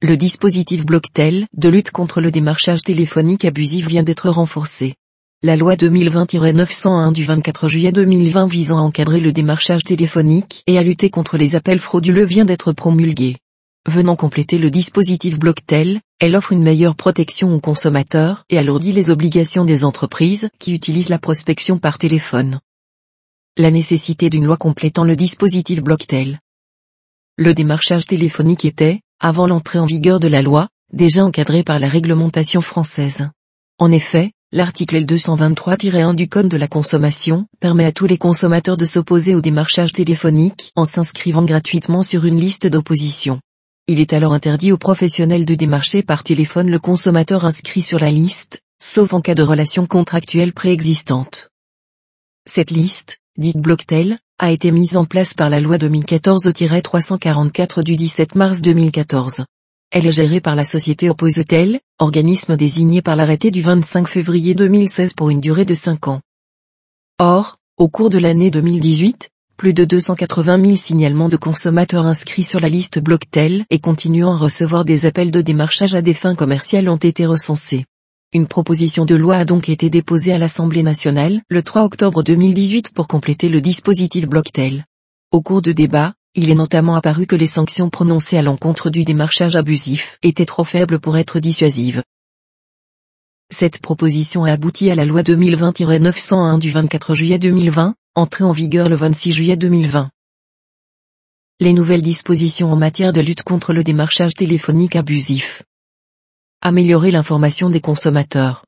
le dispositif Blocktel de lutte contre le démarchage téléphonique abusif vient d'être renforcé. La loi 2020-901 du 24 juillet 2020 visant à encadrer le démarchage téléphonique et à lutter contre les appels frauduleux vient d'être promulguée. Venant compléter le dispositif Blocktel, elle offre une meilleure protection aux consommateurs et alourdit les obligations des entreprises qui utilisent la prospection par téléphone. La nécessité d'une loi complétant le dispositif Blocktel. Le démarchage téléphonique était, avant l'entrée en vigueur de la loi, déjà encadré par la réglementation française. En effet, L'article L223-1 du Code de la consommation permet à tous les consommateurs de s'opposer au démarchage téléphonique en s'inscrivant gratuitement sur une liste d'opposition. Il est alors interdit aux professionnels de démarcher par téléphone le consommateur inscrit sur la liste, sauf en cas de relation contractuelle préexistante. Cette liste, dite Blocktel, a été mise en place par la loi 2014-344 du 17 mars 2014. Elle est gérée par la société Opposetel, organisme désigné par l'arrêté du 25 février 2016 pour une durée de 5 ans. Or, au cours de l'année 2018, plus de 280 000 signalements de consommateurs inscrits sur la liste Blocktel et continuant à recevoir des appels de démarchage à des fins commerciales ont été recensés. Une proposition de loi a donc été déposée à l'Assemblée nationale le 3 octobre 2018 pour compléter le dispositif Blocktel. Au cours de débats, il est notamment apparu que les sanctions prononcées à l'encontre du démarchage abusif étaient trop faibles pour être dissuasives. Cette proposition a abouti à la loi 2020-901 du 24 juillet 2020, entrée en vigueur le 26 juillet 2020. Les nouvelles dispositions en matière de lutte contre le démarchage téléphonique abusif. Améliorer l'information des consommateurs.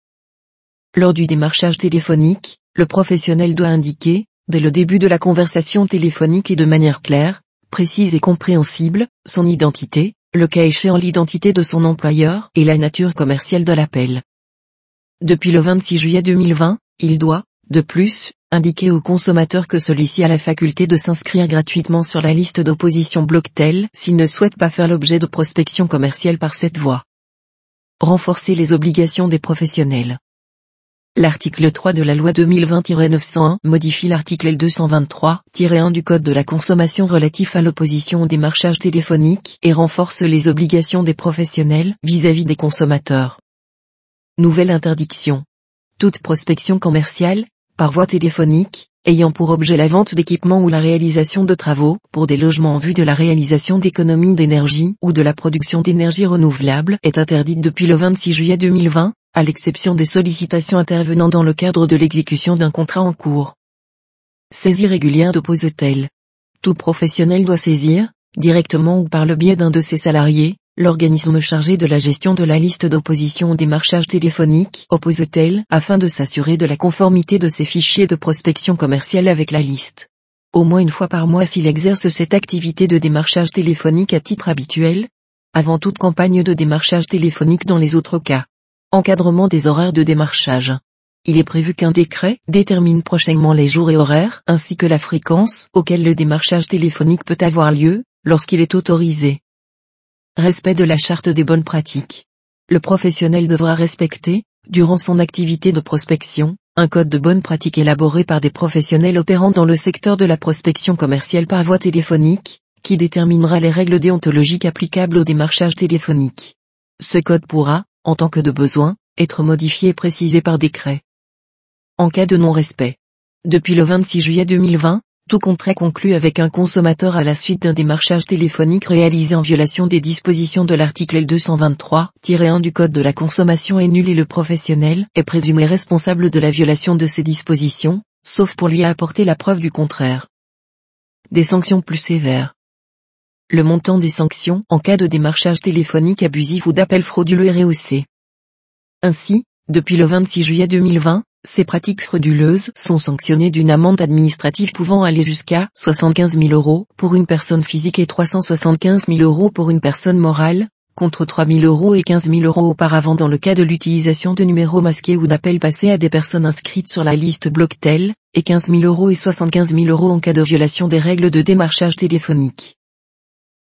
Lors du démarchage téléphonique, le professionnel doit indiquer, dès le début de la conversation téléphonique et de manière claire, précise et compréhensible, son identité, le cas échéant l'identité de son employeur et la nature commerciale de l'appel. Depuis le 26 juillet 2020, il doit, de plus, indiquer au consommateur que celui-ci a la faculté de s'inscrire gratuitement sur la liste d'opposition Blocktel s'il ne souhaite pas faire l'objet de prospection commerciale par cette voie. Renforcer les obligations des professionnels. L'article 3 de la loi 2020-901 modifie l'article L223-1 du Code de la consommation relatif à l'opposition au démarchage téléphonique et renforce les obligations des professionnels vis-à-vis des consommateurs. Nouvelle interdiction. Toute prospection commerciale, par voie téléphonique, ayant pour objet la vente d'équipements ou la réalisation de travaux pour des logements en vue de la réalisation d'économies d'énergie ou de la production d'énergie renouvelable est interdite depuis le 26 juillet 2020, à l'exception des sollicitations intervenant dans le cadre de l'exécution d'un contrat en cours. Saisie régulière de hôtel Tout professionnel doit saisir, directement ou par le biais d'un de ses salariés, l'organisme chargé de la gestion de la liste d'opposition au démarchage téléphonique Opposetel afin de s'assurer de la conformité de ses fichiers de prospection commerciale avec la liste. Au moins une fois par mois s'il exerce cette activité de démarchage téléphonique à titre habituel, avant toute campagne de démarchage téléphonique dans les autres cas. Encadrement des horaires de démarchage. Il est prévu qu'un décret détermine prochainement les jours et horaires ainsi que la fréquence auquel le démarchage téléphonique peut avoir lieu, lorsqu'il est autorisé. Respect de la charte des bonnes pratiques. Le professionnel devra respecter, durant son activité de prospection, un code de bonnes pratiques élaboré par des professionnels opérant dans le secteur de la prospection commerciale par voie téléphonique, qui déterminera les règles déontologiques applicables au démarchage téléphonique. Ce code pourra, en tant que de besoin, être modifié et précisé par décret. En cas de non-respect. Depuis le 26 juillet 2020, tout contrat conclu avec un consommateur à la suite d'un démarchage téléphonique réalisé en violation des dispositions de l'article L223-1 du Code de la consommation est nul et le professionnel est présumé responsable de la violation de ces dispositions, sauf pour lui apporter la preuve du contraire. Des sanctions plus sévères le montant des sanctions en cas de démarchage téléphonique abusif ou d'appel frauduleux est rehaussé. Ainsi, depuis le 26 juillet 2020, ces pratiques frauduleuses sont sanctionnées d'une amende administrative pouvant aller jusqu'à 75 000 euros pour une personne physique et 375 000 euros pour une personne morale, contre 3 000 euros et 15 000 euros auparavant dans le cas de l'utilisation de numéros masqués ou d'appels passés à des personnes inscrites sur la liste Blocktel, et 15 000 euros et 75 000 euros en cas de violation des règles de démarchage téléphonique.